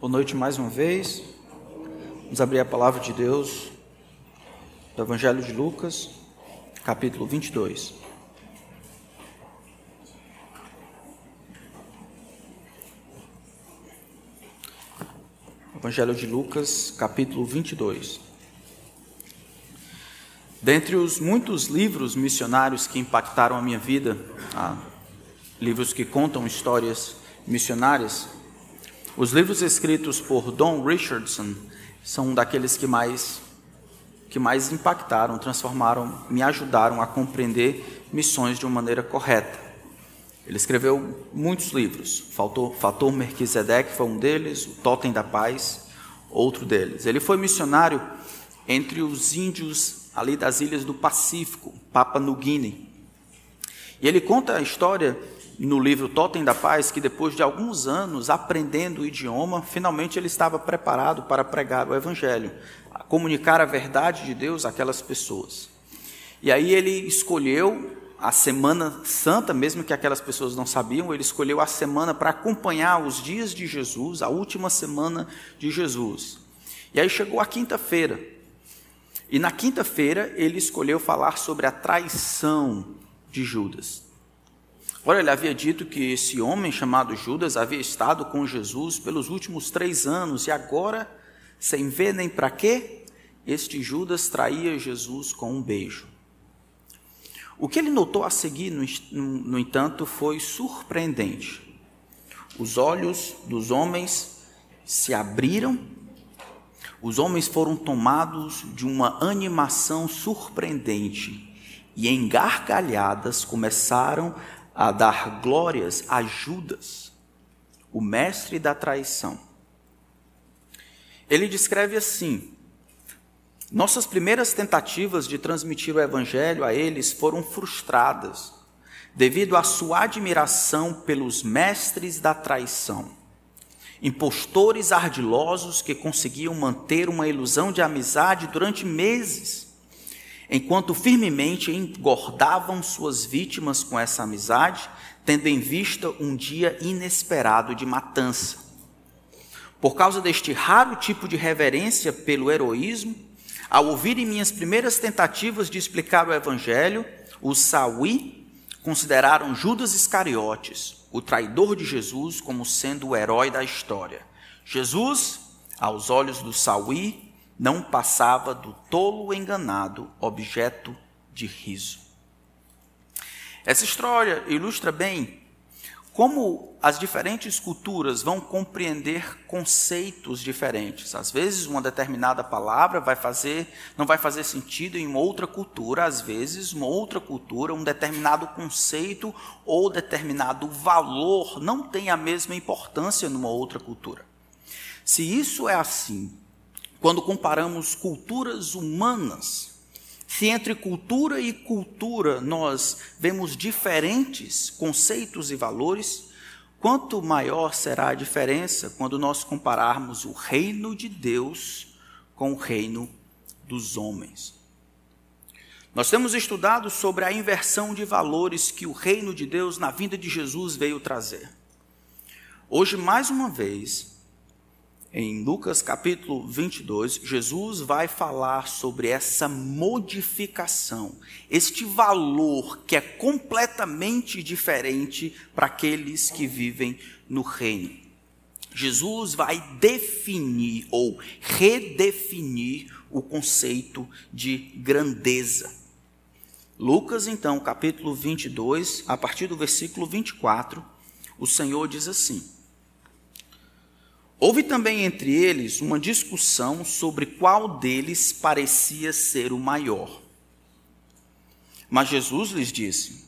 Boa noite mais uma vez. Vamos abrir a palavra de Deus do Evangelho de Lucas, capítulo 22. Evangelho de Lucas, capítulo 22. Dentre os muitos livros missionários que impactaram a minha vida, livros que contam histórias missionárias, os livros escritos por Don Richardson são daqueles que mais que mais impactaram, transformaram, me ajudaram a compreender missões de uma maneira correta. Ele escreveu muitos livros. Faltou, Fator Melquisedeque foi um deles, o Totem da Paz, outro deles. Ele foi missionário entre os índios ali das ilhas do Pacífico, Papa New Guinea. E ele conta a história no livro Totem da Paz que depois de alguns anos aprendendo o idioma, finalmente ele estava preparado para pregar o evangelho, comunicar a verdade de Deus àquelas pessoas. E aí ele escolheu a Semana Santa, mesmo que aquelas pessoas não sabiam, ele escolheu a semana para acompanhar os dias de Jesus, a última semana de Jesus. E aí chegou a quinta-feira. E na quinta-feira ele escolheu falar sobre a traição de Judas. Ora, ele havia dito que esse homem chamado Judas havia estado com Jesus pelos últimos três anos e agora, sem ver nem para quê, este Judas traía Jesus com um beijo. O que ele notou a seguir, no, entanto, foi surpreendente. Os olhos dos homens se abriram, os homens foram tomados de uma animação surpreendente e, em gargalhadas, começaram a dar glórias a Judas, o mestre da traição. Ele descreve assim: nossas primeiras tentativas de transmitir o Evangelho a eles foram frustradas, devido à sua admiração pelos mestres da traição, impostores ardilosos que conseguiam manter uma ilusão de amizade durante meses, enquanto firmemente engordavam suas vítimas com essa amizade, tendo em vista um dia inesperado de matança. Por causa deste raro tipo de reverência pelo heroísmo, ao ouvirem minhas primeiras tentativas de explicar o Evangelho, os Saui consideraram Judas Iscariotes, o traidor de Jesus, como sendo o herói da história. Jesus, aos olhos do Saui, não passava do tolo enganado, objeto de riso. Essa história ilustra bem como as diferentes culturas vão compreender conceitos diferentes. Às vezes uma determinada palavra vai fazer, não vai fazer sentido em outra cultura, às vezes uma outra cultura, um determinado conceito ou determinado valor não tem a mesma importância numa outra cultura. Se isso é assim, quando comparamos culturas humanas, se entre cultura e cultura nós vemos diferentes conceitos e valores, quanto maior será a diferença quando nós compararmos o reino de Deus com o reino dos homens. Nós temos estudado sobre a inversão de valores que o reino de Deus na vinda de Jesus veio trazer. Hoje, mais uma vez, em Lucas capítulo 22, Jesus vai falar sobre essa modificação, este valor que é completamente diferente para aqueles que vivem no reino. Jesus vai definir ou redefinir o conceito de grandeza. Lucas, então, capítulo 22, a partir do versículo 24, o Senhor diz assim: Houve também entre eles uma discussão sobre qual deles parecia ser o maior. Mas Jesus lhes disse: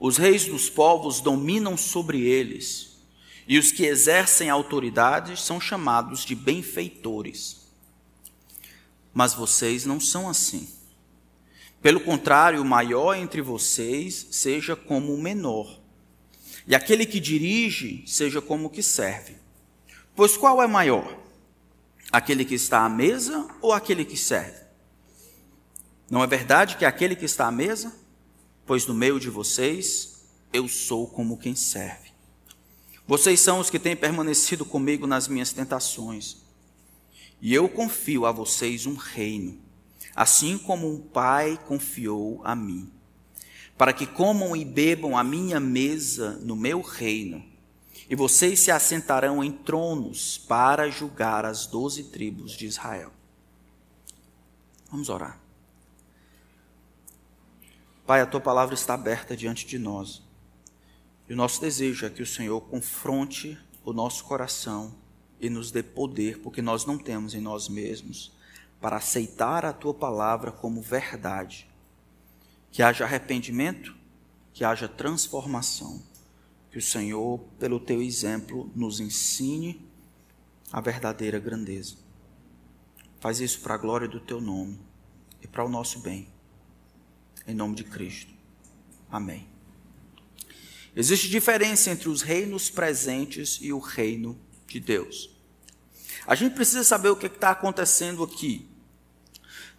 Os reis dos povos dominam sobre eles, e os que exercem autoridade são chamados de benfeitores. Mas vocês não são assim. Pelo contrário, o maior entre vocês seja como o menor, e aquele que dirige seja como o que serve. Pois qual é maior? Aquele que está à mesa ou aquele que serve? Não é verdade que aquele que está à mesa? Pois no meio de vocês eu sou como quem serve. Vocês são os que têm permanecido comigo nas minhas tentações. E eu confio a vocês um reino, assim como um pai confiou a mim, para que comam e bebam a minha mesa no meu reino, e vocês se assentarão em tronos para julgar as doze tribos de Israel. Vamos orar. Pai, a tua palavra está aberta diante de nós. E o nosso desejo é que o Senhor confronte o nosso coração e nos dê poder, porque nós não temos em nós mesmos, para aceitar a tua palavra como verdade. Que haja arrependimento, que haja transformação. Que o Senhor, pelo teu exemplo, nos ensine a verdadeira grandeza. Faz isso para a glória do teu nome e para o nosso bem. Em nome de Cristo. Amém. Existe diferença entre os reinos presentes e o reino de Deus. A gente precisa saber o que está acontecendo aqui.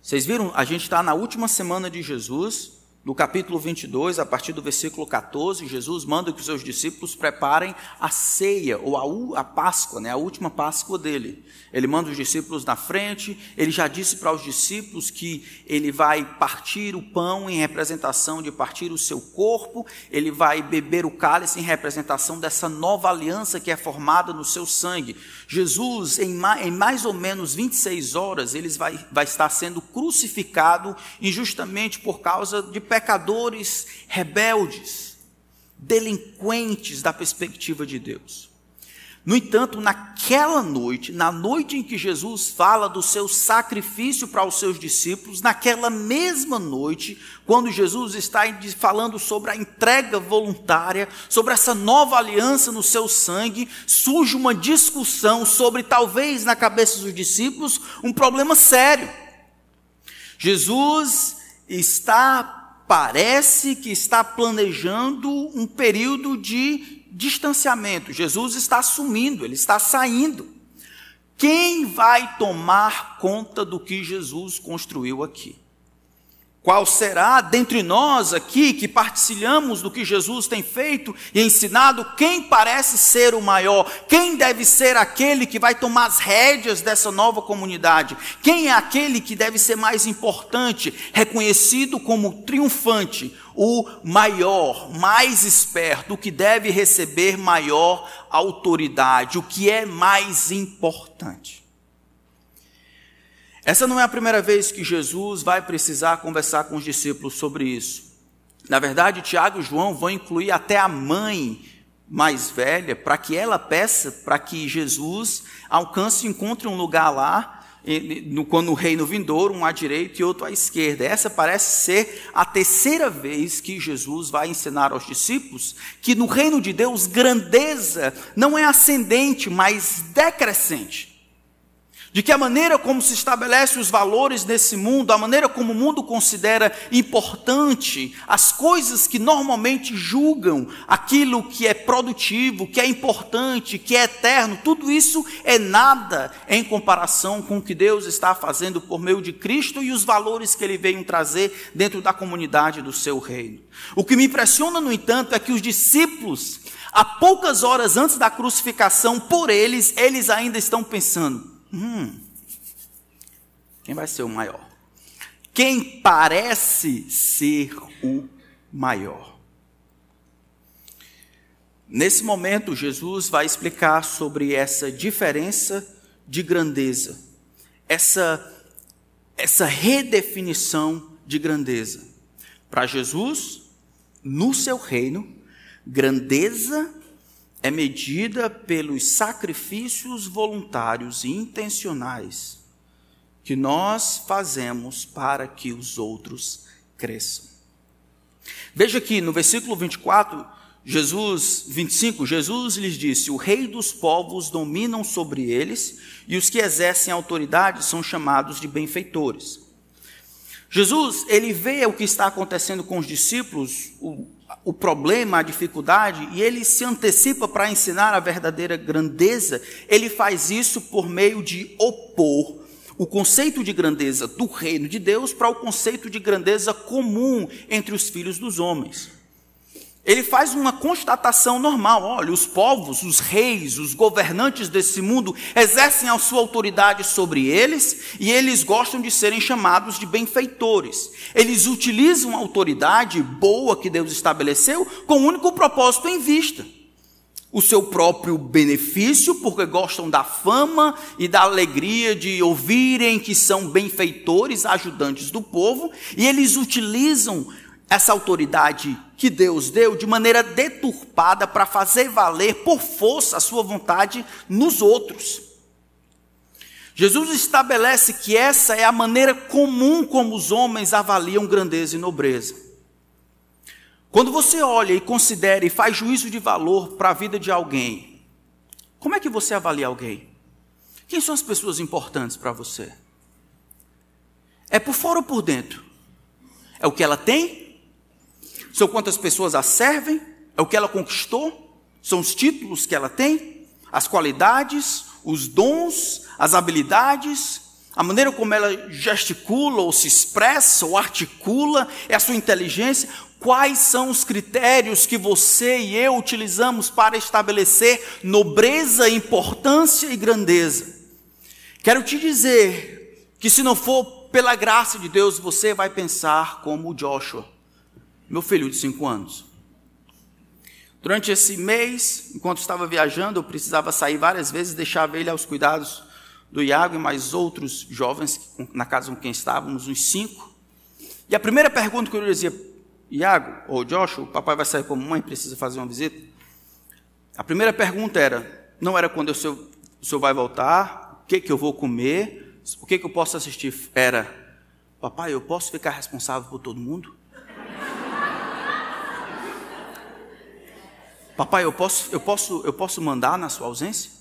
Vocês viram? A gente está na última semana de Jesus, no capítulo 22, a partir do versículo 14, Jesus manda que os seus discípulos preparem a ceia, ou a, a Páscoa, né, a última Páscoa dele. Ele manda os discípulos na frente, ele já disse para os discípulos que ele vai partir o pão em representação de partir o seu corpo, ele vai beber o cálice em representação dessa nova aliança que é formada no seu sangue. Jesus, em mais, em mais ou menos 26 horas, ele vai, vai estar sendo crucificado injustamente por causa de pecadores rebeldes, delinquentes da perspectiva de Deus. No entanto, naquela noite, na noite em que Jesus fala do seu sacrifício para os seus discípulos, naquela mesma noite, quando Jesus está falando sobre a entrega voluntária, sobre essa nova aliança no seu sangue, surge uma discussão sobre, talvez na cabeça dos discípulos, um problema sério. Jesus está parece que está planejando um período de distanciamento. Jesus está assumindo, ele está saindo. Quem vai tomar conta do que Jesus construiu aqui? Qual será dentre nós aqui que partilhamos do que Jesus tem feito e ensinado, quem parece ser o maior? Quem deve ser aquele que vai tomar as rédeas dessa nova comunidade? Quem é aquele que deve ser mais importante, reconhecido como triunfante, o maior, mais esperto, o que deve receber maior autoridade, o que é mais importante? Essa não é a primeira vez que Jesus vai precisar conversar com os discípulos sobre isso. Na verdade, Tiago e João vão incluir até a mãe mais velha para que ela peça para que Jesus alcance e encontre um lugar lá, quando o reino vindouro, um à direita e outro à esquerda. Essa parece ser a terceira vez que Jesus vai ensinar aos discípulos que no reino de Deus grandeza não é ascendente, mas decrescente de que a maneira como se estabelece os valores nesse mundo, a maneira como o mundo considera importante, as coisas que normalmente julgam aquilo que é produtivo, que é importante, que é eterno, tudo isso é nada em comparação com o que Deus está fazendo por meio de Cristo e os valores que ele veio trazer dentro da comunidade do seu reino. O que me impressiona, no entanto, é que os discípulos, a poucas horas antes da crucificação, por eles, eles ainda estão pensando: Hum, quem vai ser o maior? Quem parece ser o maior? Nesse momento, Jesus vai explicar sobre essa diferença de grandeza, essa, essa redefinição de grandeza. Para Jesus, no seu reino, grandeza é medida pelos sacrifícios voluntários e intencionais que nós fazemos para que os outros cresçam. Veja aqui no versículo 24, Jesus 25, Jesus lhes disse: "O rei dos povos dominam sobre eles, e os que exercem autoridade são chamados de benfeitores." Jesus, ele vê o que está acontecendo com os discípulos, o, o problema, a dificuldade, e ele se antecipa para ensinar a verdadeira grandeza, ele faz isso por meio de opor o conceito de grandeza do reino de Deus para o conceito de grandeza comum entre os filhos dos homens. Ele faz uma constatação normal: olha, os povos, os reis, os governantes desse mundo exercem a sua autoridade sobre eles e eles gostam de serem chamados de benfeitores. Eles utilizam a autoridade boa que Deus estabeleceu com o único propósito em vista. O seu próprio benefício, porque gostam da fama e da alegria de ouvirem que são benfeitores, ajudantes do povo, e eles utilizam essa autoridade que Deus deu de maneira deturpada para fazer valer por força a sua vontade nos outros. Jesus estabelece que essa é a maneira comum como os homens avaliam grandeza e nobreza. Quando você olha e considera e faz juízo de valor para a vida de alguém, como é que você avalia alguém? Quem são as pessoas importantes para você? É por fora ou por dentro? É o que ela tem são quantas pessoas a servem, é o que ela conquistou, são os títulos que ela tem, as qualidades, os dons, as habilidades, a maneira como ela gesticula ou se expressa ou articula, é a sua inteligência. Quais são os critérios que você e eu utilizamos para estabelecer nobreza, importância e grandeza? Quero te dizer que se não for pela graça de Deus, você vai pensar como Joshua meu filho de cinco anos. Durante esse mês, enquanto estava viajando, eu precisava sair várias vezes, deixava ele aos cuidados do Iago e mais outros jovens na casa com quem estávamos, uns cinco. E a primeira pergunta que eu dizia, Iago ou Joshua, o papai vai sair com a mãe, precisa fazer uma visita. A primeira pergunta era, não era quando o senhor, o senhor vai voltar, o que, que eu vou comer, o que, que eu posso assistir. Era, papai, eu posso ficar responsável por todo mundo? Papai, eu posso, eu posso, eu posso mandar na sua ausência?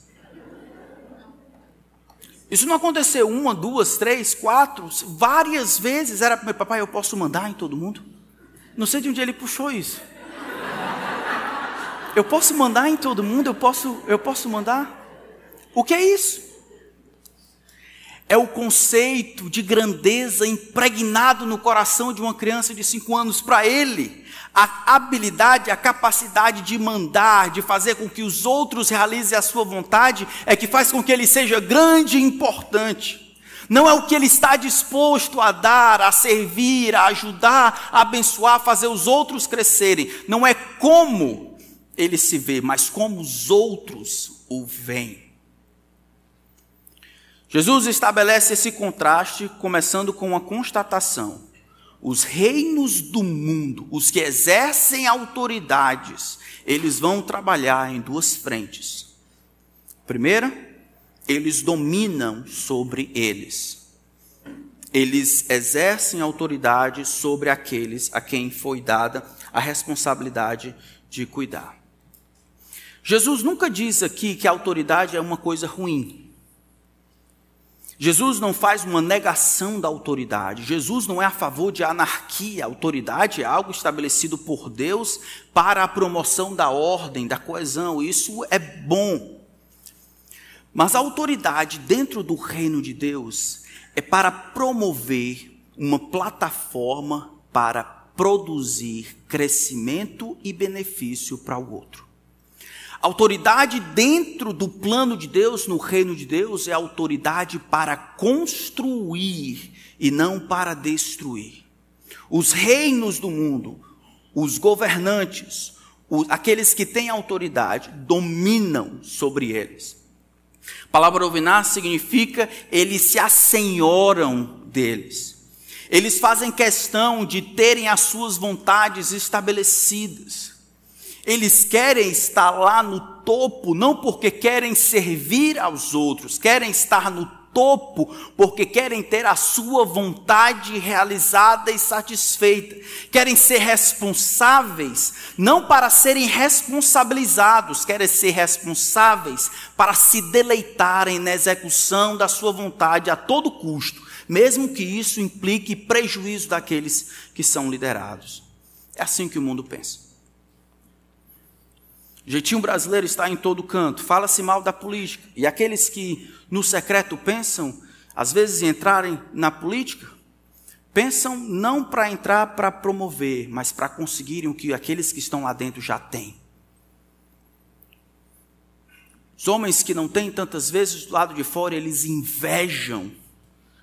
Isso não aconteceu uma, duas, três, quatro, várias vezes. Era papai, eu posso mandar em todo mundo? Não sei de onde ele puxou isso. Eu posso mandar em todo mundo? Eu posso, eu posso mandar? O que é isso? É o conceito de grandeza impregnado no coração de uma criança de cinco anos. Para ele, a habilidade, a capacidade de mandar, de fazer com que os outros realizem a sua vontade, é que faz com que ele seja grande e importante. Não é o que ele está disposto a dar, a servir, a ajudar, a abençoar, a fazer os outros crescerem. Não é como ele se vê, mas como os outros o veem. Jesus estabelece esse contraste, começando com uma constatação os reinos do mundo, os que exercem autoridades, eles vão trabalhar em duas frentes. Primeira, eles dominam sobre eles. Eles exercem autoridade sobre aqueles a quem foi dada a responsabilidade de cuidar. Jesus nunca diz aqui que a autoridade é uma coisa ruim. Jesus não faz uma negação da autoridade. Jesus não é a favor de anarquia. A autoridade é algo estabelecido por Deus para a promoção da ordem, da coesão. Isso é bom. Mas a autoridade dentro do reino de Deus é para promover uma plataforma para produzir crescimento e benefício para o outro. Autoridade dentro do plano de Deus, no reino de Deus, é autoridade para construir e não para destruir. Os reinos do mundo, os governantes, os, aqueles que têm autoridade, dominam sobre eles. A palavra dominar significa eles se assenhoram deles. Eles fazem questão de terem as suas vontades estabelecidas. Eles querem estar lá no topo, não porque querem servir aos outros, querem estar no topo porque querem ter a sua vontade realizada e satisfeita. Querem ser responsáveis, não para serem responsabilizados, querem ser responsáveis para se deleitarem na execução da sua vontade a todo custo, mesmo que isso implique prejuízo daqueles que são liderados. É assim que o mundo pensa. Jeitinho brasileiro está em todo canto. Fala-se mal da política. E aqueles que no secreto pensam, às vezes, em entrarem na política, pensam não para entrar para promover, mas para conseguirem o que aqueles que estão lá dentro já têm. Os homens que não têm tantas vezes do lado de fora, eles invejam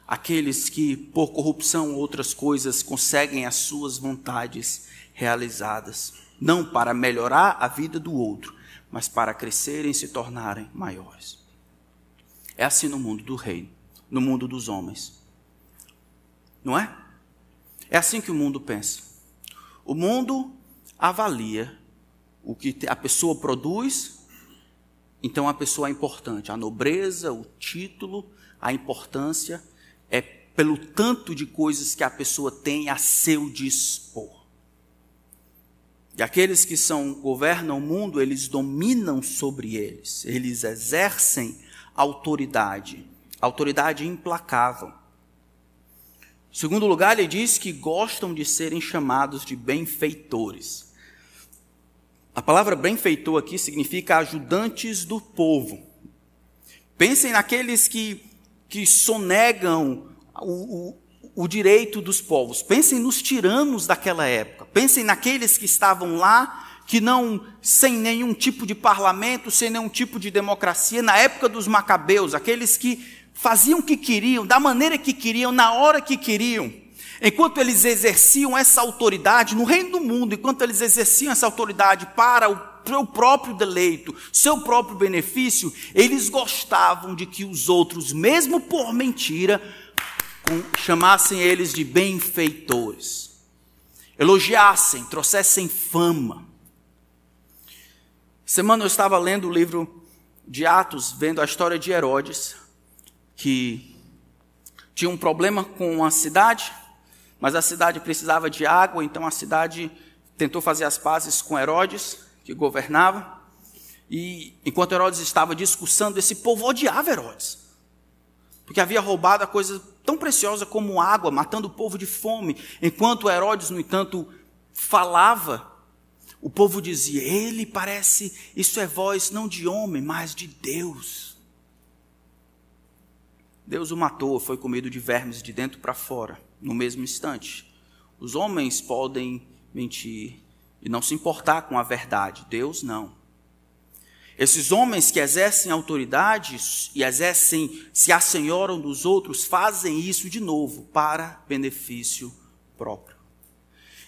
aqueles que, por corrupção ou outras coisas, conseguem as suas vontades realizadas. Não para melhorar a vida do outro, mas para crescerem e se tornarem maiores. É assim no mundo do reino, no mundo dos homens. Não é? É assim que o mundo pensa. O mundo avalia o que a pessoa produz então a pessoa é importante. A nobreza, o título, a importância é pelo tanto de coisas que a pessoa tem a seu dispor. E aqueles que são governam o mundo, eles dominam sobre eles. Eles exercem autoridade, autoridade implacável. Em segundo lugar, ele diz que gostam de serem chamados de benfeitores. A palavra benfeitor aqui significa ajudantes do povo. Pensem naqueles que, que sonegam o, o, o direito dos povos. Pensem nos tiranos daquela época. Pensem naqueles que estavam lá, que não, sem nenhum tipo de parlamento, sem nenhum tipo de democracia, na época dos macabeus, aqueles que faziam o que queriam, da maneira que queriam, na hora que queriam. Enquanto eles exerciam essa autoridade no reino do mundo, enquanto eles exerciam essa autoridade para o seu próprio deleito, seu próprio benefício, eles gostavam de que os outros, mesmo por mentira, chamassem eles de benfeitores, elogiassem, trouxessem fama. Semana eu estava lendo o livro de Atos, vendo a história de Herodes, que tinha um problema com a cidade, mas a cidade precisava de água, então a cidade tentou fazer as pazes com Herodes, que governava. E enquanto Herodes estava discussando, esse povo odiava Herodes. Porque havia roubado a coisa tão preciosa como água, matando o povo de fome. Enquanto Herodes, no entanto, falava, o povo dizia: Ele parece, isso é voz não de homem, mas de Deus. Deus o matou, foi comido de vermes de dentro para fora no mesmo instante. Os homens podem mentir e não se importar com a verdade, Deus não. Esses homens que exercem autoridades e exercem, se assenhoram dos outros, fazem isso de novo para benefício próprio.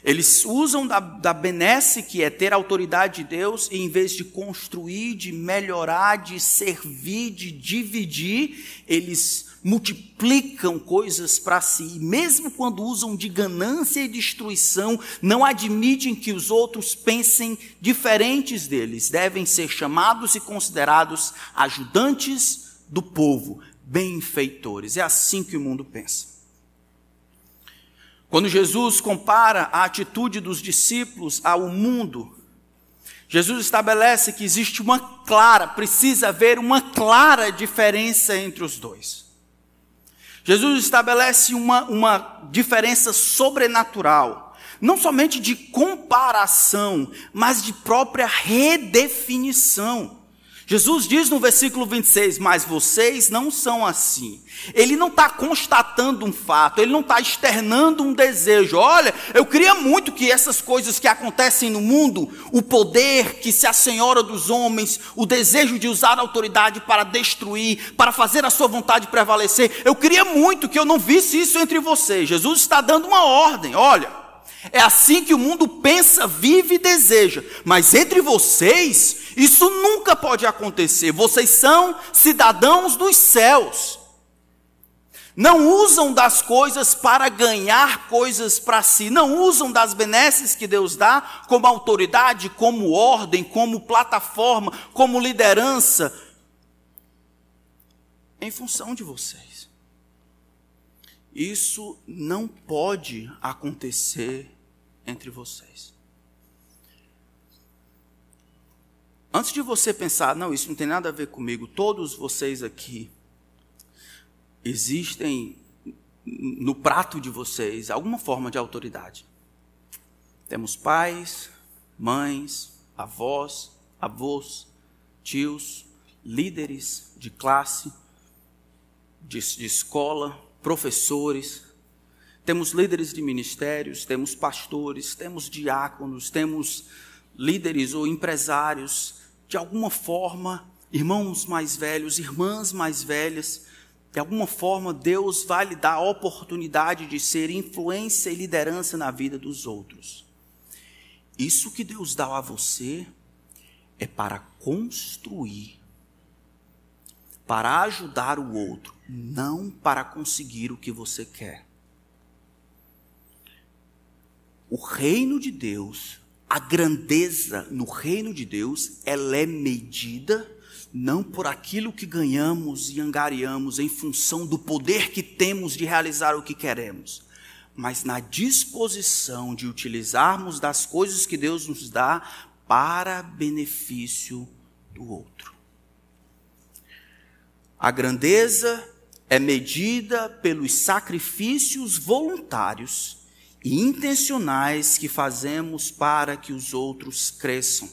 Eles usam da, da benesse que é ter a autoridade de Deus, e em vez de construir, de melhorar, de servir, de dividir, eles multiplicam coisas para si, e mesmo quando usam de ganância e destruição, não admitem que os outros pensem diferentes deles, devem ser chamados e considerados ajudantes do povo, benfeitores. É assim que o mundo pensa. Quando Jesus compara a atitude dos discípulos ao mundo, Jesus estabelece que existe uma clara, precisa haver uma clara diferença entre os dois. Jesus estabelece uma, uma diferença sobrenatural, não somente de comparação, mas de própria redefinição. Jesus diz no versículo 26, mas vocês não são assim. Ele não está constatando um fato, ele não está externando um desejo. Olha, eu queria muito que essas coisas que acontecem no mundo, o poder que se assenhora dos homens, o desejo de usar a autoridade para destruir, para fazer a sua vontade prevalecer, eu queria muito que eu não visse isso entre vocês. Jesus está dando uma ordem, olha. É assim que o mundo pensa, vive e deseja. Mas entre vocês, isso nunca pode acontecer. Vocês são cidadãos dos céus. Não usam das coisas para ganhar coisas para si. Não usam das benesses que Deus dá como autoridade, como ordem, como plataforma, como liderança. Em função de vocês. Isso não pode acontecer entre vocês. Antes de você pensar, não, isso não tem nada a ver comigo, todos vocês aqui existem no prato de vocês alguma forma de autoridade. Temos pais, mães, avós, avós, tios, líderes de classe, de, de escola, professores, Temos líderes de ministérios, temos pastores, temos diáconos, temos líderes ou empresários, de alguma forma, irmãos mais velhos, irmãs mais velhas, de alguma forma Deus vai lhe dar a oportunidade de ser influência e liderança na vida dos outros. Isso que Deus dá a você é para construir, para ajudar o outro, não para conseguir o que você quer. O reino de Deus, a grandeza no reino de Deus, ela é medida não por aquilo que ganhamos e angariamos em função do poder que temos de realizar o que queremos, mas na disposição de utilizarmos das coisas que Deus nos dá para benefício do outro. A grandeza é medida pelos sacrifícios voluntários e intencionais que fazemos para que os outros cresçam,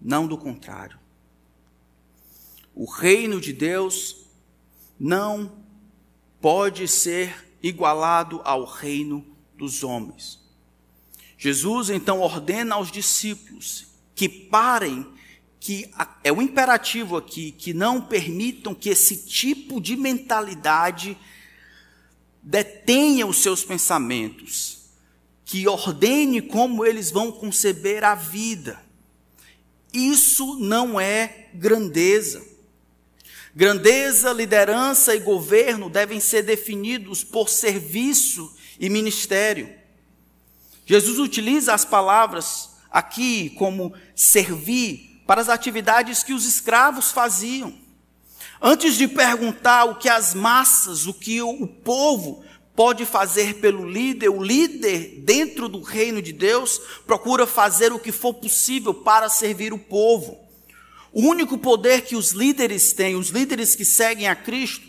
não do contrário. O reino de Deus não pode ser igualado ao reino dos homens. Jesus então ordena aos discípulos que parem, que é o imperativo aqui, que não permitam que esse tipo de mentalidade detenha os seus pensamentos, que ordene como eles vão conceber a vida. Isso não é grandeza. Grandeza, liderança e governo devem ser definidos por serviço e ministério. Jesus utiliza as palavras aqui como servir para as atividades que os escravos faziam. Antes de perguntar o que as massas, o que o povo pode fazer pelo líder, o líder dentro do reino de Deus procura fazer o que for possível para servir o povo. O único poder que os líderes têm, os líderes que seguem a Cristo,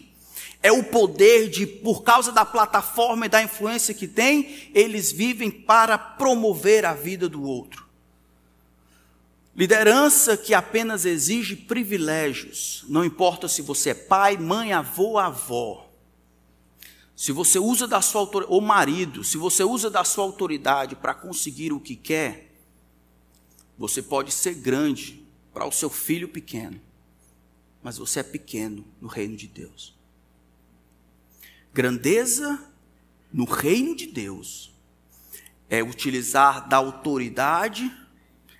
é o poder de, por causa da plataforma e da influência que têm, eles vivem para promover a vida do outro. Liderança que apenas exige privilégios, não importa se você é pai, mãe, avô, avó. Se você usa da sua autoridade, ou marido, se você usa da sua autoridade para conseguir o que quer, você pode ser grande, para o seu filho pequeno, mas você é pequeno no reino de Deus. Grandeza no reino de Deus é utilizar da autoridade,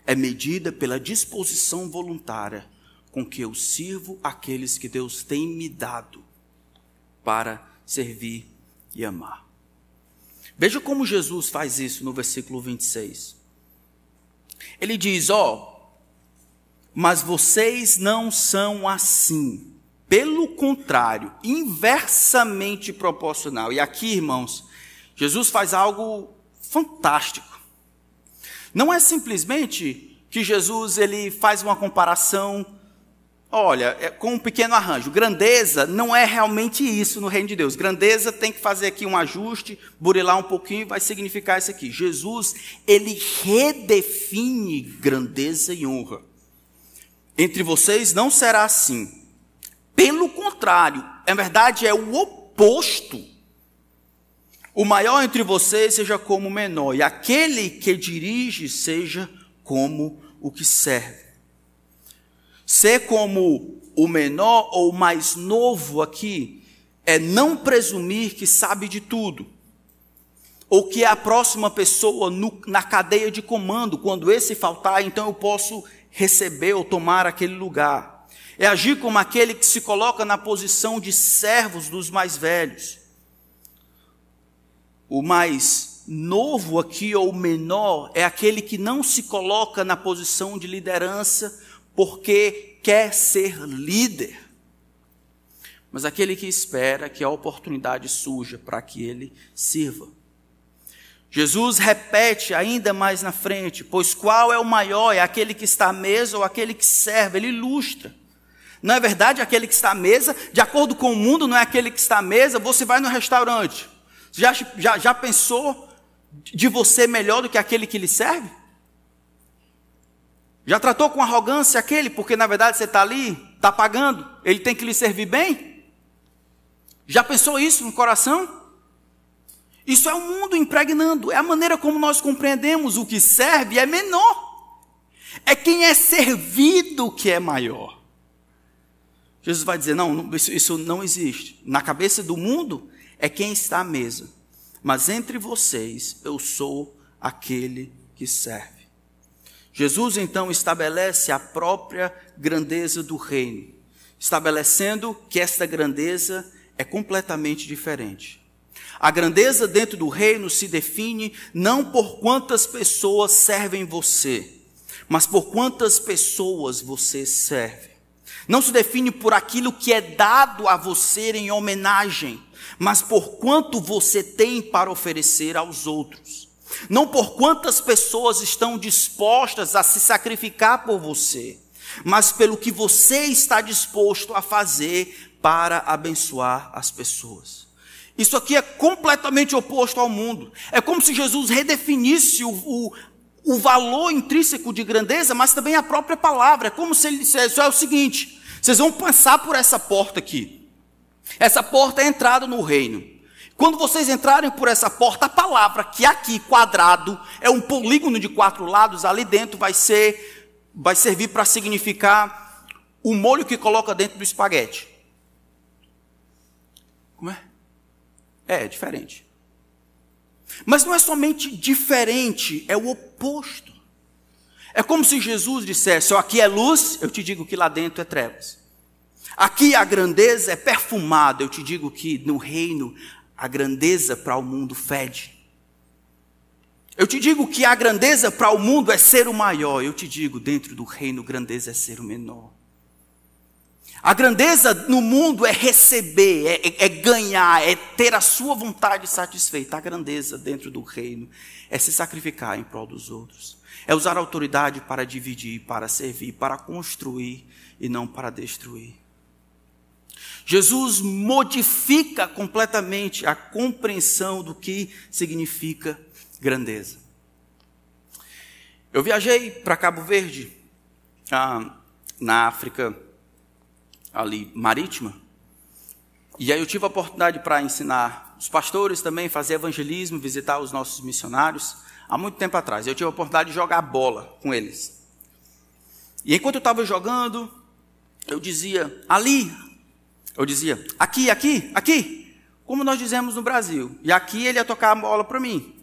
é medida pela disposição voluntária com que eu sirvo aqueles que Deus tem me dado para servir e amar. Veja como Jesus faz isso no versículo 26. Ele diz: Ó, oh, mas vocês não são assim. Pelo contrário, inversamente proporcional. E aqui, irmãos, Jesus faz algo fantástico. Não é simplesmente que Jesus ele faz uma comparação, olha, é, com um pequeno arranjo. Grandeza não é realmente isso no reino de Deus. Grandeza tem que fazer aqui um ajuste, burilar um pouquinho, vai significar isso aqui. Jesus, ele redefine grandeza e honra. Entre vocês não será assim. Pelo contrário, na verdade é o oposto. O maior entre vocês seja como o menor, e aquele que dirige seja como o que serve. Ser como o menor ou o mais novo aqui é não presumir que sabe de tudo, ou que é a próxima pessoa no, na cadeia de comando. Quando esse faltar, então eu posso receber ou tomar aquele lugar. É agir como aquele que se coloca na posição de servos dos mais velhos. O mais novo aqui ou menor é aquele que não se coloca na posição de liderança porque quer ser líder. Mas aquele que espera que a oportunidade surja para que ele sirva. Jesus repete ainda mais na frente: Pois qual é o maior? É aquele que está à mesa ou aquele que serve? Ele ilustra. Não é verdade aquele que está à mesa? De acordo com o mundo, não é aquele que está à mesa. Você vai no restaurante. Já, já, já pensou de você melhor do que aquele que lhe serve? Já tratou com arrogância aquele, porque na verdade você está ali, está pagando, ele tem que lhe servir bem? Já pensou isso no coração? Isso é o mundo impregnando, é a maneira como nós compreendemos o que serve é menor. É quem é servido que é maior. Jesus vai dizer: não, isso, isso não existe. Na cabeça do mundo é quem está à mesa. Mas entre vocês eu sou aquele que serve. Jesus então estabelece a própria grandeza do reino, estabelecendo que esta grandeza é completamente diferente. A grandeza dentro do reino se define não por quantas pessoas servem você, mas por quantas pessoas você serve. Não se define por aquilo que é dado a você em homenagem, mas por quanto você tem para oferecer aos outros. Não por quantas pessoas estão dispostas a se sacrificar por você, mas pelo que você está disposto a fazer para abençoar as pessoas. Isso aqui é completamente oposto ao mundo. É como se Jesus redefinisse o, o, o valor intrínseco de grandeza, mas também a própria palavra. É como se ele dissesse: é o seguinte, vocês vão passar por essa porta aqui. Essa porta é a entrada no reino. Quando vocês entrarem por essa porta, a palavra que aqui, quadrado, é um polígono de quatro lados, ali dentro vai ser, vai servir para significar o molho que coloca dentro do espaguete. Como é? É, é diferente. Mas não é somente diferente, é o oposto. É como se Jesus dissesse: ó, aqui é luz, eu te digo que lá dentro é trevas. Aqui a grandeza é perfumada, eu te digo que no reino a grandeza para o mundo fede. Eu te digo que a grandeza para o mundo é ser o maior, eu te digo, dentro do reino, grandeza é ser o menor. A grandeza no mundo é receber, é, é, é, ganhar, é ter a sua vontade satisfeita. A grandeza dentro do reino é se sacrificar em prol dos outros. É usar a autoridade para dividir, para servir, para construir e não para destruir. Jesus modifica completamente a compreensão do que significa grandeza. Eu viajei para Cabo Verde, ah, na África ali marítima. E aí eu tive a oportunidade para ensinar os pastores também, fazer evangelismo, visitar os nossos missionários, há muito tempo atrás. Eu tive a oportunidade de jogar bola com eles. E enquanto eu estava jogando, eu dizia, ali, eu dizia, aqui, aqui, aqui, como nós dizemos no Brasil. E aqui ele ia tocar a bola para mim.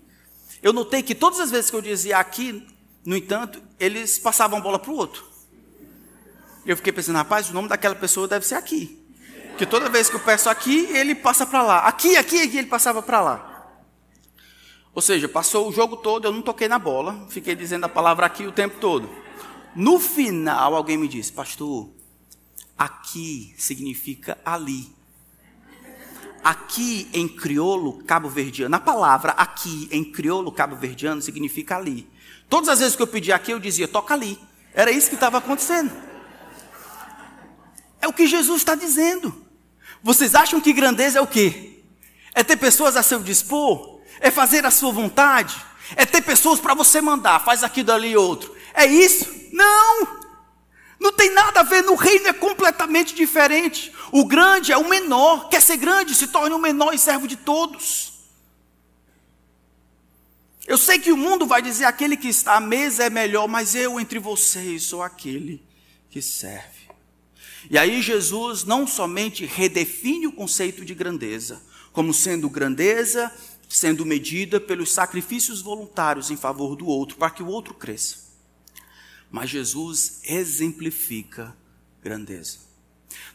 Eu notei que todas as vezes que eu dizia aqui, no entanto, eles passavam a bola para o outro. Eu fiquei pensando, rapaz, o nome daquela pessoa deve ser aqui. Porque toda vez que eu peço aqui, ele passa para lá. Aqui, aqui, aqui, ele passava para lá. Ou seja, passou o jogo todo, eu não toquei na bola, fiquei dizendo a palavra aqui o tempo todo. No final, alguém me disse, pastor, aqui significa ali. Aqui em crioulo cabo-verdiano, a palavra aqui em crioulo cabo-verdiano significa ali. Todas as vezes que eu pedi aqui, eu dizia, toca ali. Era isso que estava acontecendo. É o que Jesus está dizendo. Vocês acham que grandeza é o quê? É ter pessoas a seu dispor? É fazer a sua vontade? É ter pessoas para você mandar, faz aquilo ali e outro. É isso? Não! Não tem nada a ver, no reino é completamente diferente. O grande é o menor, quer ser grande, se torne o menor e servo de todos. Eu sei que o mundo vai dizer aquele que está à mesa é melhor, mas eu entre vocês sou aquele que serve. E aí Jesus não somente redefine o conceito de grandeza, como sendo grandeza sendo medida pelos sacrifícios voluntários em favor do outro, para que o outro cresça. Mas Jesus exemplifica grandeza.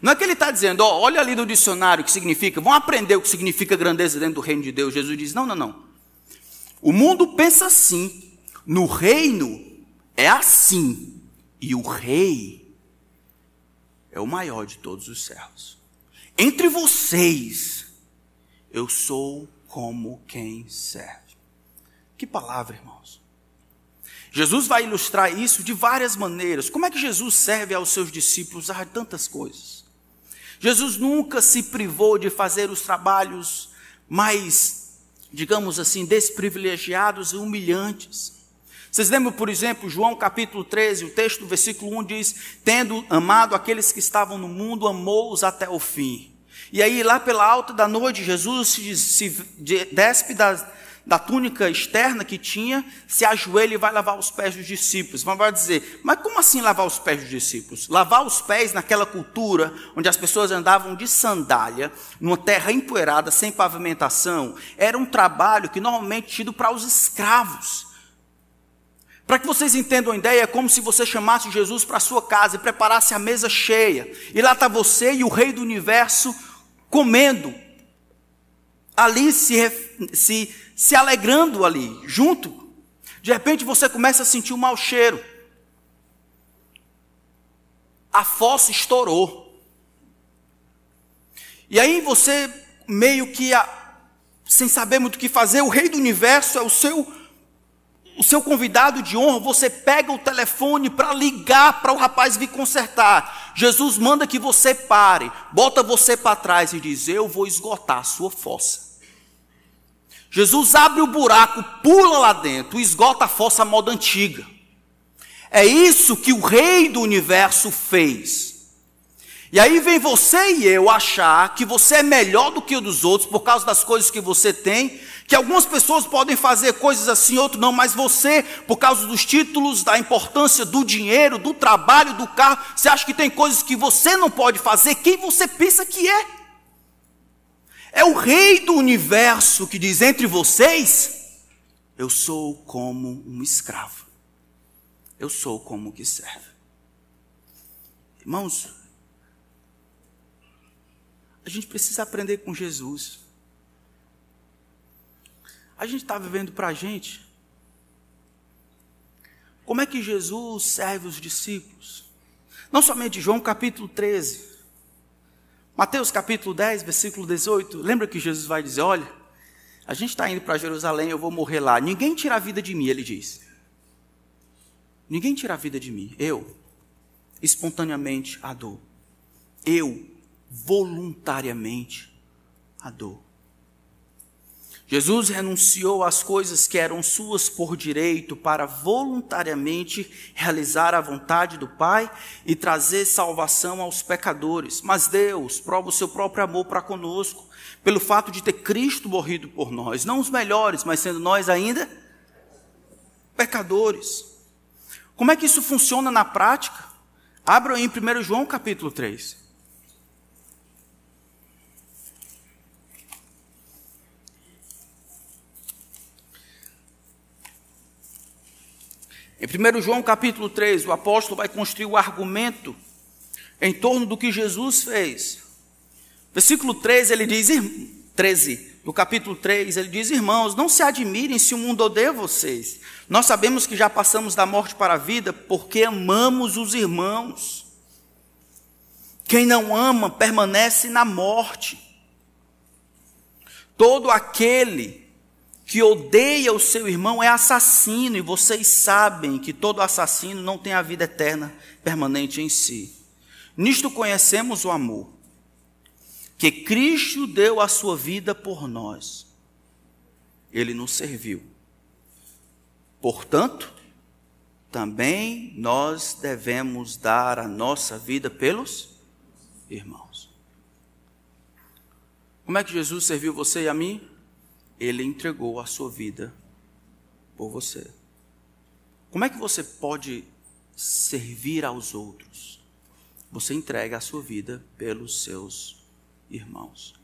Não é que ele está dizendo, ó, olha ali no dicionário o que significa, vão aprender o que significa grandeza dentro do reino de Deus. Jesus diz: não, não, não. O mundo pensa assim, no reino é assim, e o rei é o maior de todos os céus. Entre vocês, eu sou como quem serve. Que palavra, irmãos. Jesus vai ilustrar isso de várias maneiras. Como é que Jesus serve aos seus discípulos a tantas coisas? Jesus nunca se privou de fazer os trabalhos mais, digamos assim, desprivilegiados e humilhantes. Vocês lembram, por exemplo, João capítulo 13, o texto versículo 1 diz: Tendo amado aqueles que estavam no mundo, amou-os até o fim. E aí, lá pela alta da noite, Jesus se, se despe da túnica externa que tinha, se ajoelha e vai lavar os pés dos discípulos. Mas vai dizer, mas como assim lavar os pés dos discípulos? Lavar os pés naquela cultura onde as pessoas andavam de sandália, numa terra empoeirada, sem pavimentação, era um trabalho que normalmente tido para os escravos. Para que vocês entendam a ideia, é como se você chamasse Jesus para a sua casa e preparasse a mesa cheia. E lá está você e o rei do universo comendo. Ali se, se, se alegrando ali, junto. De repente você começa a sentir um mau cheiro. A fossa estourou. E aí você meio que, sem saber muito o que fazer, o rei do universo é o seu o seu convidado de honra, você pega o telefone para ligar para o rapaz vir consertar. Jesus manda que você pare, bota você para trás e diz: Eu vou esgotar a sua fossa. Jesus abre o buraco, pula lá dentro, esgota a fossa moda antiga. É isso que o Rei do universo fez. E aí vem você e eu achar que você é melhor do que o dos outros por causa das coisas que você tem, que algumas pessoas podem fazer coisas assim, outros não, mas você, por causa dos títulos, da importância do dinheiro, do trabalho, do carro, você acha que tem coisas que você não pode fazer, quem você pensa que é? É o rei do universo que diz entre vocês: eu sou como um escravo, eu sou como que serve. Irmãos, a gente precisa aprender com Jesus. A gente está vivendo para a gente. Como é que Jesus serve os discípulos? Não somente João capítulo 13, Mateus capítulo 10, versículo 18. Lembra que Jesus vai dizer: Olha, a gente está indo para Jerusalém, eu vou morrer lá. Ninguém tira a vida de mim, ele diz. Ninguém tira a vida de mim. Eu, espontaneamente, a. Eu, voluntariamente, a. Jesus renunciou às coisas que eram suas por direito para voluntariamente realizar a vontade do Pai e trazer salvação aos pecadores. Mas Deus prova o seu próprio amor para conosco, pelo fato de ter Cristo morrido por nós, não os melhores, mas sendo nós ainda pecadores. Como é que isso funciona na prática? Abra em 1 João capítulo 3. Em 1 João capítulo 3, o apóstolo vai construir o argumento em torno do que Jesus fez. Versículo 13, ele diz, 13, do capítulo 3, ele diz: Irmãos, não se admirem se o mundo odeia vocês. Nós sabemos que já passamos da morte para a vida porque amamos os irmãos. Quem não ama permanece na morte. Todo aquele que odeia o seu irmão é assassino, e vocês sabem que todo assassino não tem a vida eterna permanente em si. Nisto conhecemos o amor, que Cristo deu a sua vida por nós, ele nos serviu. Portanto, também nós devemos dar a nossa vida pelos irmãos. Como é que Jesus serviu você e a mim? Ele entregou a sua vida por você. Como é que você pode servir aos outros? Você entrega a sua vida pelos seus irmãos.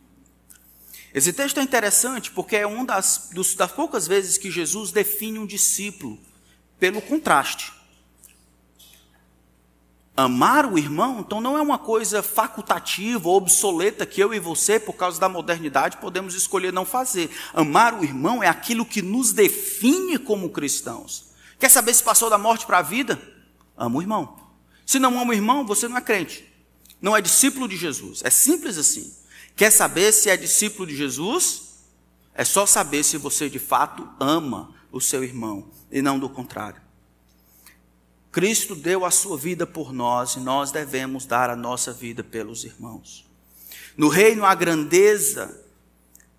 Esse texto é interessante porque é uma das, das poucas vezes que Jesus define um discípulo pelo contraste. Amar o irmão, então, não é uma coisa facultativa ou obsoleta que eu e você, por causa da modernidade, podemos escolher não fazer. Amar o irmão é aquilo que nos define como cristãos. Quer saber se passou da morte para a vida? Ama o irmão. Se não ama o irmão, você não é crente. Não é discípulo de Jesus. É simples assim. Quer saber se é discípulo de Jesus? É só saber se você de fato ama o seu irmão e não do contrário. Cristo deu a sua vida por nós e nós devemos dar a nossa vida pelos irmãos. No reino, a grandeza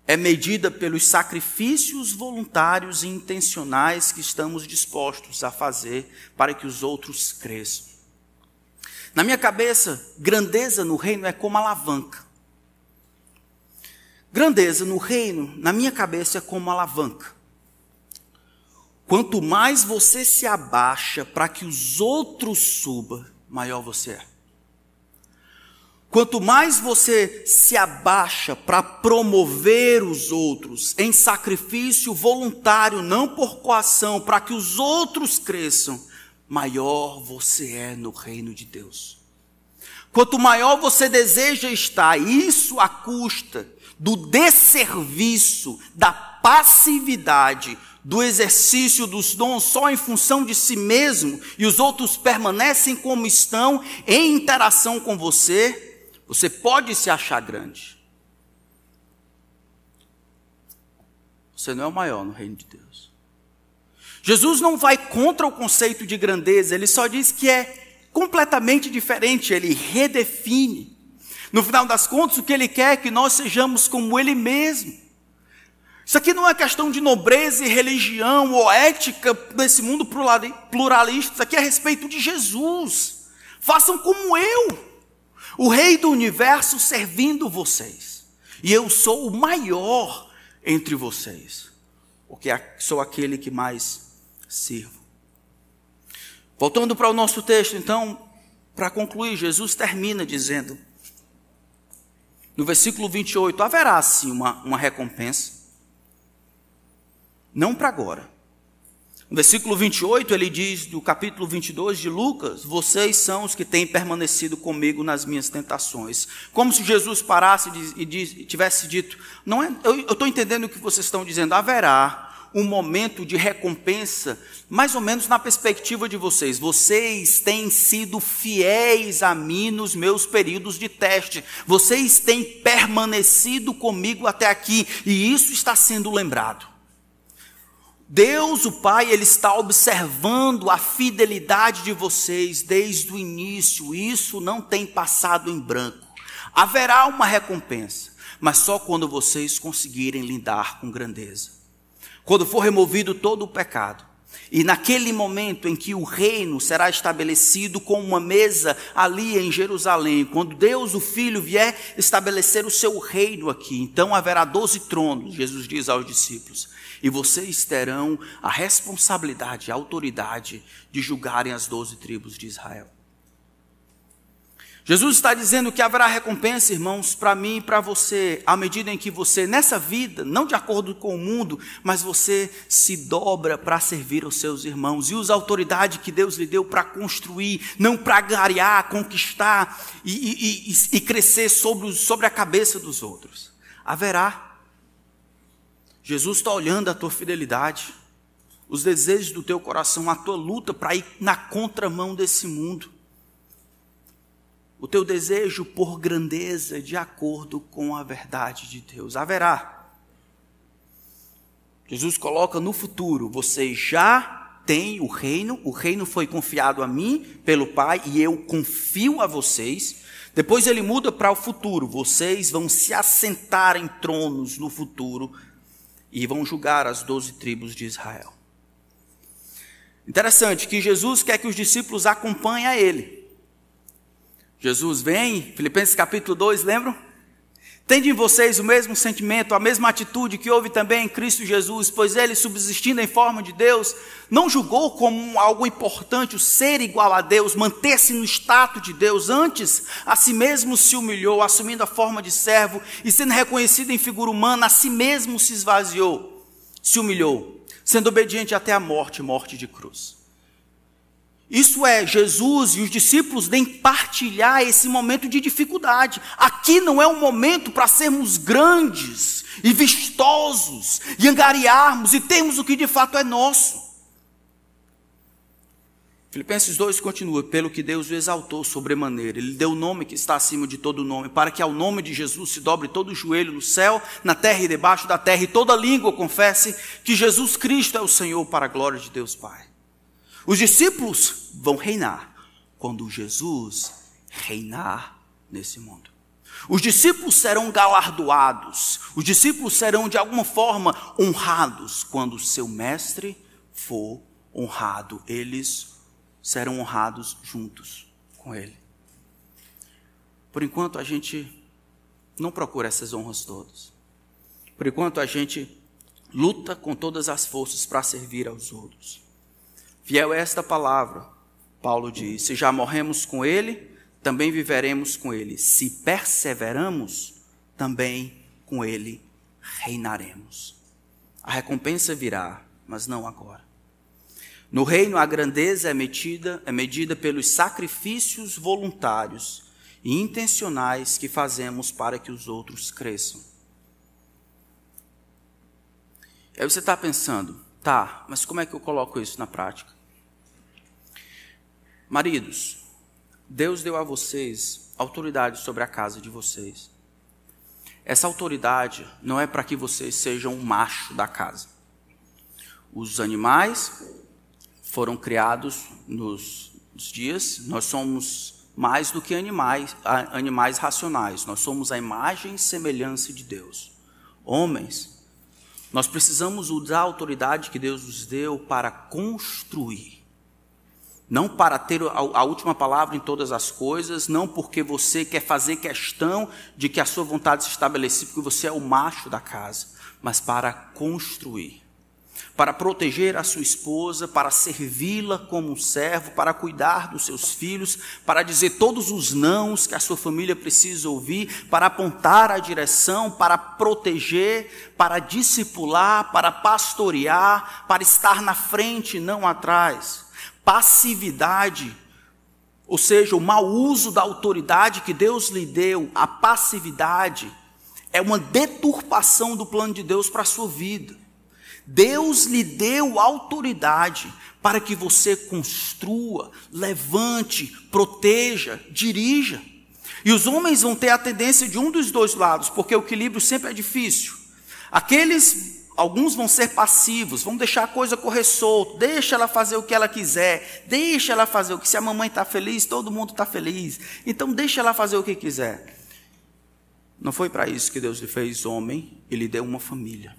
é medida pelos sacrifícios voluntários e intencionais que estamos dispostos a fazer para que os outros cresçam. Na minha cabeça, grandeza no reino é como alavanca. Grandeza no reino, na minha cabeça, é como alavanca. Quanto mais você se abaixa para que os outros subam, maior você é. Quanto mais você se abaixa para promover os outros em sacrifício voluntário, não por coação, para que os outros cresçam, maior você é no reino de Deus. Quanto maior você deseja estar, isso à custa do desserviço, da passividade, do exercício dos dons só em função de si mesmo e os outros permanecem como estão em interação com você, você pode se achar grande. Você não é o maior no reino de Deus. Jesus não vai contra o conceito de grandeza, ele só diz que é completamente diferente, ele redefine. No final das contas, o que ele quer é que nós sejamos como ele mesmo. Isso aqui não é questão de nobreza e religião ou ética nesse mundo pluralista, isso aqui é a respeito de Jesus. Façam como eu o Rei do universo servindo vocês, e eu sou o maior entre vocês, porque sou aquele que mais sirvo. Voltando para o nosso texto, então, para concluir, Jesus termina dizendo, no versículo 28, haverá sim uma, uma recompensa, não para agora, no versículo 28, ele diz, do capítulo 22 de Lucas: Vocês são os que têm permanecido comigo nas minhas tentações. Como se Jesus parasse e tivesse dito: Não é, Eu estou entendendo o que vocês estão dizendo, haverá um momento de recompensa, mais ou menos na perspectiva de vocês. Vocês têm sido fiéis a mim nos meus períodos de teste. Vocês têm permanecido comigo até aqui, e isso está sendo lembrado. Deus, o Pai, Ele está observando a fidelidade de vocês desde o início, isso não tem passado em branco. Haverá uma recompensa, mas só quando vocês conseguirem lidar com grandeza. Quando for removido todo o pecado, e naquele momento em que o reino será estabelecido com uma mesa ali em Jerusalém, quando Deus, o Filho, vier estabelecer o seu reino aqui, então haverá doze tronos, Jesus diz aos discípulos e vocês terão a responsabilidade, a autoridade de julgarem as doze tribos de Israel. Jesus está dizendo que haverá recompensa, irmãos, para mim e para você, à medida em que você, nessa vida, não de acordo com o mundo, mas você se dobra para servir os seus irmãos e usa a autoridade que Deus lhe deu para construir, não para garear, conquistar e, e, e, e crescer sobre, sobre a cabeça dos outros. Haverá Jesus está olhando a tua fidelidade, os desejos do teu coração, a tua luta para ir na contramão desse mundo. O teu desejo por grandeza de acordo com a verdade de Deus. Haverá. Jesus coloca no futuro, você já tem o reino, o reino foi confiado a mim pelo Pai e eu confio a vocês. Depois ele muda para o futuro, vocês vão se assentar em tronos no futuro e vão julgar as doze tribos de Israel. Interessante que Jesus quer que os discípulos acompanhem a ele. Jesus vem, Filipenses capítulo 2, lembram? Tende em vocês o mesmo sentimento, a mesma atitude que houve também em Cristo Jesus, pois ele, subsistindo em forma de Deus, não julgou como algo importante o ser igual a Deus, manter-se no status de Deus, antes a si mesmo se humilhou, assumindo a forma de servo e sendo reconhecido em figura humana, a si mesmo se esvaziou, se humilhou, sendo obediente até a morte morte de cruz. Isso é, Jesus e os discípulos nem partilhar esse momento de dificuldade. Aqui não é um momento para sermos grandes e vistosos, e angariarmos e termos o que de fato é nosso. Filipenses 2 continua: pelo que Deus o exaltou sobremaneira, Ele deu o nome que está acima de todo nome, para que ao nome de Jesus se dobre todo o joelho no céu, na terra e debaixo da terra, e toda língua confesse que Jesus Cristo é o Senhor, para a glória de Deus Pai. Os discípulos vão reinar quando Jesus reinar nesse mundo. Os discípulos serão galardoados, os discípulos serão de alguma forma honrados quando seu mestre for honrado. Eles serão honrados juntos com ele. Por enquanto a gente não procura essas honras todas. por enquanto a gente luta com todas as forças para servir aos outros. Fiel é esta palavra, Paulo diz: se já morremos com Ele, também viveremos com Ele. Se perseveramos, também com Ele reinaremos. A recompensa virá, mas não agora. No reino, a grandeza é medida, é medida pelos sacrifícios voluntários e intencionais que fazemos para que os outros cresçam. Aí você está pensando, tá, mas como é que eu coloco isso na prática? Maridos, Deus deu a vocês autoridade sobre a casa de vocês. Essa autoridade não é para que vocês sejam o macho da casa. Os animais foram criados nos, nos dias, nós somos mais do que animais, animais racionais, nós somos a imagem e semelhança de Deus. Homens, nós precisamos usar a autoridade que Deus nos deu para construir não para ter a, última palavra em todas as coisas, não porque você quer fazer questão de que a sua vontade se estabeleça, porque você é o macho da casa, mas para construir, para proteger a sua esposa, para servi-la como um servo, para cuidar dos seus filhos, para dizer todos os nãos que a sua família precisa ouvir, para apontar a direção, para proteger, para discipular, para pastorear, para estar na frente, não atrás passividade, ou seja, o mau uso da autoridade que Deus lhe deu, a passividade, é uma deturpação do plano de Deus para a sua vida. Deus lhe deu autoridade para que você construa, levante, proteja, dirija. E os homens vão ter a tendência de um dos dois lados, porque o equilíbrio sempre é difícil. Aqueles Alguns vão ser passivos, vão deixar a coisa correr solto, deixa ela fazer o que ela quiser, deixa ela fazer o que se a mamãe está feliz, todo mundo está feliz. Então deixa ela fazer o que quiser. Não foi para isso que Deus lhe fez homem e lhe deu uma família.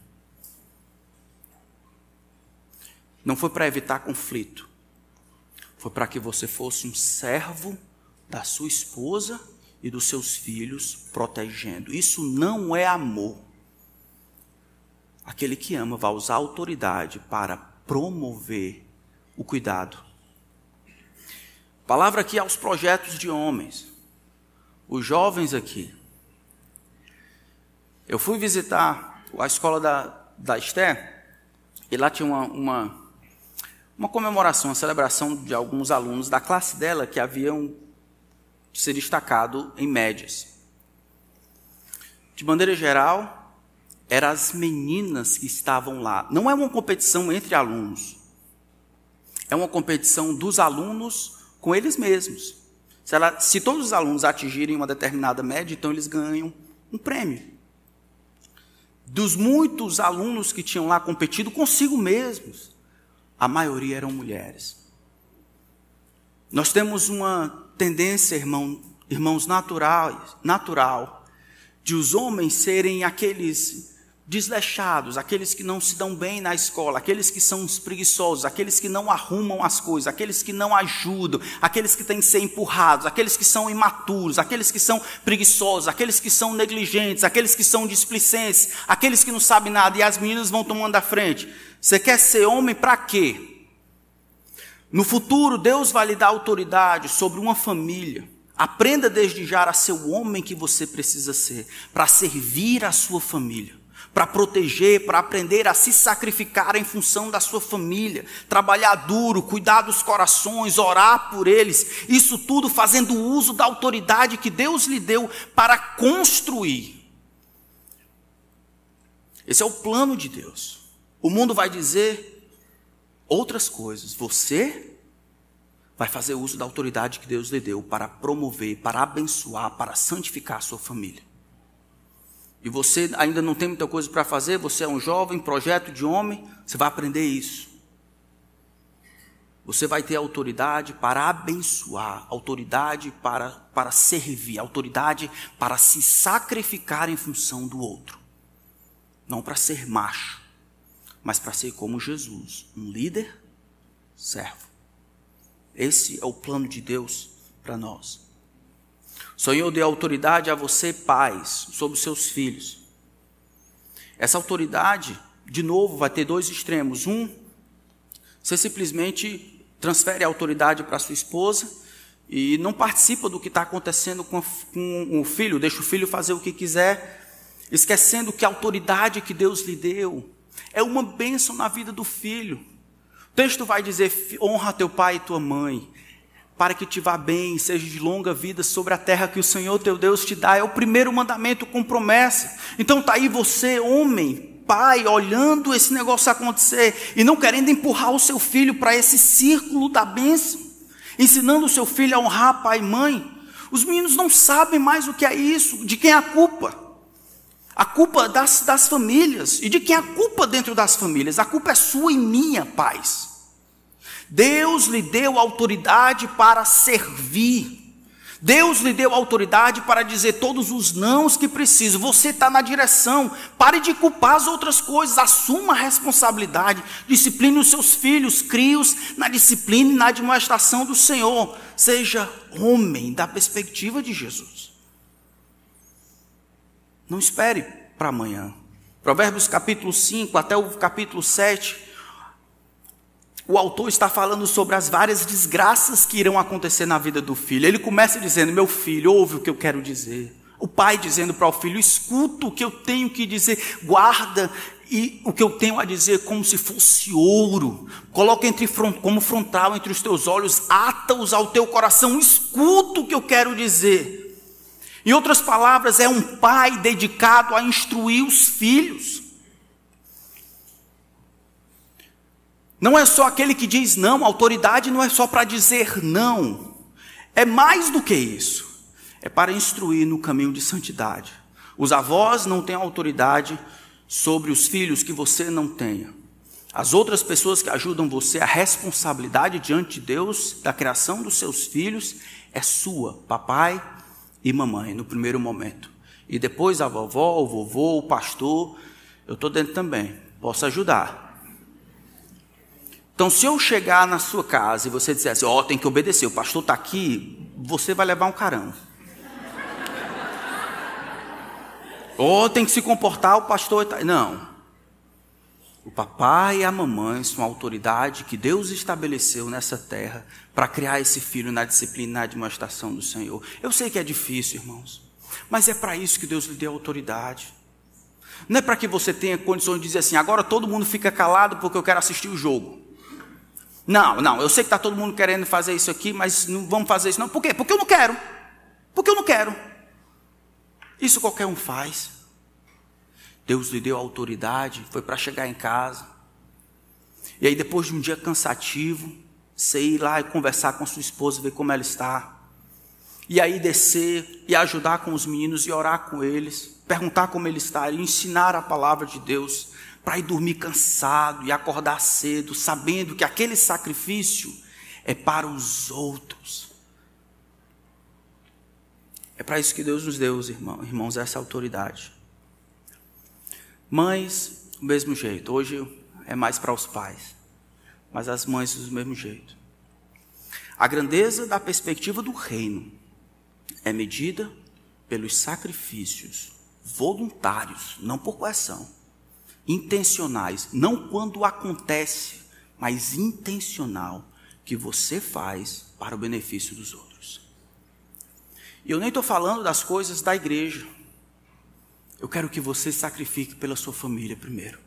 Não foi para evitar conflito. Foi para que você fosse um servo da sua esposa e dos seus filhos, protegendo. Isso não é amor. Aquele que ama vai usar autoridade para promover o cuidado. Palavra aqui aos projetos de homens. Os jovens aqui. Eu fui visitar a escola da, da Esté e lá tinha uma, uma, uma comemoração, uma celebração de alguns alunos da classe dela que haviam se destacado em médias. De maneira geral, eram as meninas que estavam lá. Não é uma competição entre alunos. É uma competição dos alunos com eles mesmos. Se, ela, se todos os alunos atingirem uma determinada média, então eles ganham um prêmio. Dos muitos alunos que tinham lá competido consigo mesmos, a maioria eram mulheres. Nós temos uma tendência, irmão, irmãos, naturais, natural, de os homens serem aqueles desleixados, aqueles que não se dão bem na escola, aqueles que são os preguiçosos, aqueles que não arrumam as coisas, aqueles que não ajudam, aqueles que têm que ser empurrados, aqueles que são imaturos, aqueles que são preguiçosos, aqueles que são negligentes, aqueles que são displicentes, aqueles que não sabem nada e as meninas vão tomando a frente. Você quer ser homem para quê? No futuro, Deus vai lhe dar autoridade sobre uma família. Aprenda desde já a ser o homem que você precisa ser, para servir a sua família para proteger, para aprender a se sacrificar em função da sua família, trabalhar duro, cuidar dos corações, orar por eles, isso tudo fazendo uso da autoridade que Deus lhe deu para construir. Esse é o plano de Deus. O mundo vai dizer outras coisas. Você vai fazer uso da autoridade que Deus lhe deu para promover, para abençoar, para santificar a sua família e você ainda não tem muita coisa para fazer, você é um jovem, projeto de homem, você vai aprender isso. Você vai ter autoridade para abençoar, autoridade para, para servir, autoridade para se sacrificar em função do outro. Não para ser macho, mas para ser como Jesus, um líder, servo. Esse é o plano de Deus para nós. Senhor deu autoridade a você, pais, sobre os seus filhos. Essa autoridade, de novo, vai ter dois extremos. Um, você simplesmente transfere a autoridade para sua esposa e não participa do que está acontecendo com, com o filho, deixa o filho fazer o que quiser, esquecendo que a autoridade que Deus lhe deu é uma bênção na vida do filho. O texto vai dizer: honra teu pai e tua mãe, para que te vá bem, seja de longa vida sobre a terra que o Senhor teu Deus te dá. É o primeiro mandamento com promessa. Então tá aí você, homem, pai, olhando esse negócio acontecer e não querendo empurrar o seu filho para esse círculo da bênção, ensinando o seu filho a honrar pai e mãe. Os meninos não sabem mais o que é isso, de quem é a culpa. A culpa das, das famílias. E de quem é a culpa dentro das famílias? A culpa é sua e minha, pais. Deus lhe deu autoridade para servir. Deus lhe deu autoridade para dizer todos os nãos que precisa. Você está na direção. Pare de culpar as outras coisas. Assuma a responsabilidade. Discipline os seus filhos. Crie-os na disciplina e na admoestação do Senhor. Seja homem da perspectiva de Jesus. Não espere para amanhã. Provérbios capítulo 5 até o capítulo 7 o autor está falando sobre as várias desgraças que irão acontecer na vida do filho. Ele começa dizendo: Meu filho, ouve o que eu quero dizer. O pai dizendo para o filho: Escuta o que eu tenho que dizer, guarda e o que eu tenho a dizer como se fosse ouro. Coloca entre como frontal entre os teus olhos, ata-os ao teu coração, escuta o que eu quero dizer. Em outras palavras, é um pai dedicado a instruir os filhos. Não é só aquele que diz não, autoridade não é só para dizer não. É mais do que isso. É para instruir no caminho de santidade. Os avós não têm autoridade sobre os filhos que você não tenha. As outras pessoas que ajudam você, a responsabilidade diante de Deus da criação dos seus filhos é sua, papai e mamãe, no primeiro momento. E depois a vovó, o vovô, o pastor, eu estou dentro também, posso ajudar. Então, se eu chegar na sua casa e você disser assim, ó, oh, tem que obedecer, o pastor está aqui, você vai levar um carão. Ou oh, tem que se comportar, o pastor está. Não. O papai e a mamãe são a autoridade que Deus estabeleceu nessa terra para criar esse filho na disciplina e na demonstração do Senhor. Eu sei que é difícil, irmãos, mas é para isso que Deus lhe deu autoridade. Não é para que você tenha condições de dizer assim, agora todo mundo fica calado porque eu quero assistir o jogo. Não, não, eu sei que está todo mundo querendo fazer isso aqui, mas não vamos fazer isso não. Por quê? Porque eu não quero. Porque eu não quero. Isso qualquer um faz. Deus lhe deu autoridade, foi para chegar em casa. E aí, depois de um dia cansativo, você ir lá e conversar com sua esposa, ver como ela está. E aí descer e ajudar com os meninos e orar com eles, perguntar como ele está, e ensinar a palavra de Deus para ir dormir cansado e acordar cedo, sabendo que aquele sacrifício é para os outros. É para isso que Deus nos deu, irmãos, irmãos, essa autoridade. Mães, do mesmo jeito. Hoje é mais para os pais, mas as mães do mesmo jeito. A grandeza da perspectiva do reino é medida pelos sacrifícios voluntários, não por coerção intencionais, não quando acontece, mas intencional, que você faz para o benefício dos outros. E eu nem estou falando das coisas da igreja. Eu quero que você sacrifique pela sua família primeiro.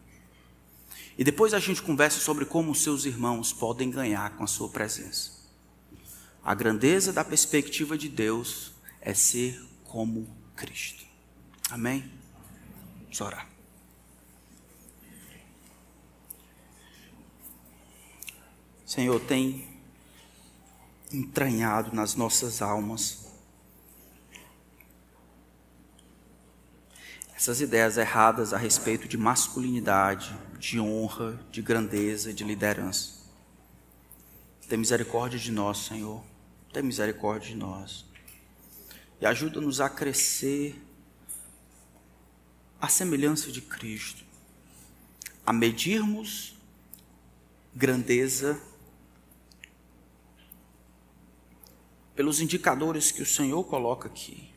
E depois a gente conversa sobre como os seus irmãos podem ganhar com a sua presença. A grandeza da perspectiva de Deus é ser como Cristo. Amém? Vamos orar. Senhor, tem entranhado nas nossas almas essas ideias erradas a respeito de masculinidade, de honra, de grandeza, de liderança. Tem misericórdia de nós, Senhor. Tem misericórdia de nós. E ajuda-nos a crescer à semelhança de Cristo, a medirmos grandeza pelos indicadores que o Senhor coloca aqui,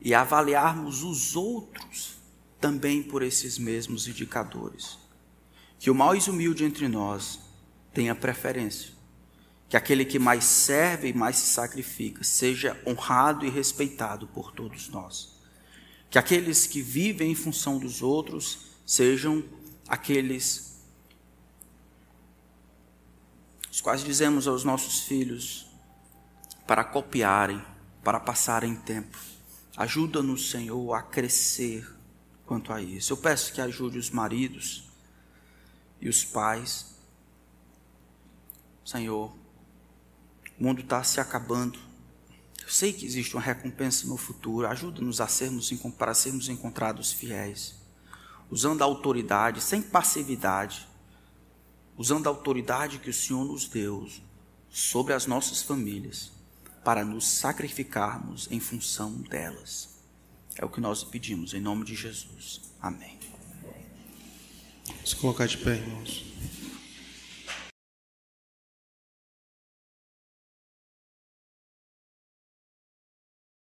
e avaliarmos os outros também por esses mesmos indicadores. Que o mais humilde entre nós tenha preferência. Que aquele que mais serve e mais se sacrifica seja honrado e respeitado por todos nós. Que aqueles que vivem em função dos outros sejam aqueles os quais dizemos aos nossos filhos para copiarem, para passarem tempo. Ajuda-nos, Senhor, a crescer quanto a isso. Eu peço que ajude os maridos e os pais. Senhor, o mundo está se acabando. Eu sei que existe uma recompensa no futuro. Ajuda-nos a sermos, para sermos encontrados fiéis, usando a autoridade, sem passividade, usando a autoridade que o Senhor nos deu sobre as nossas famílias, para nos sacrificarmos em função delas. É o que nós pedimos, em nome de Jesus. Amém. Se colocar de pé, irmãos.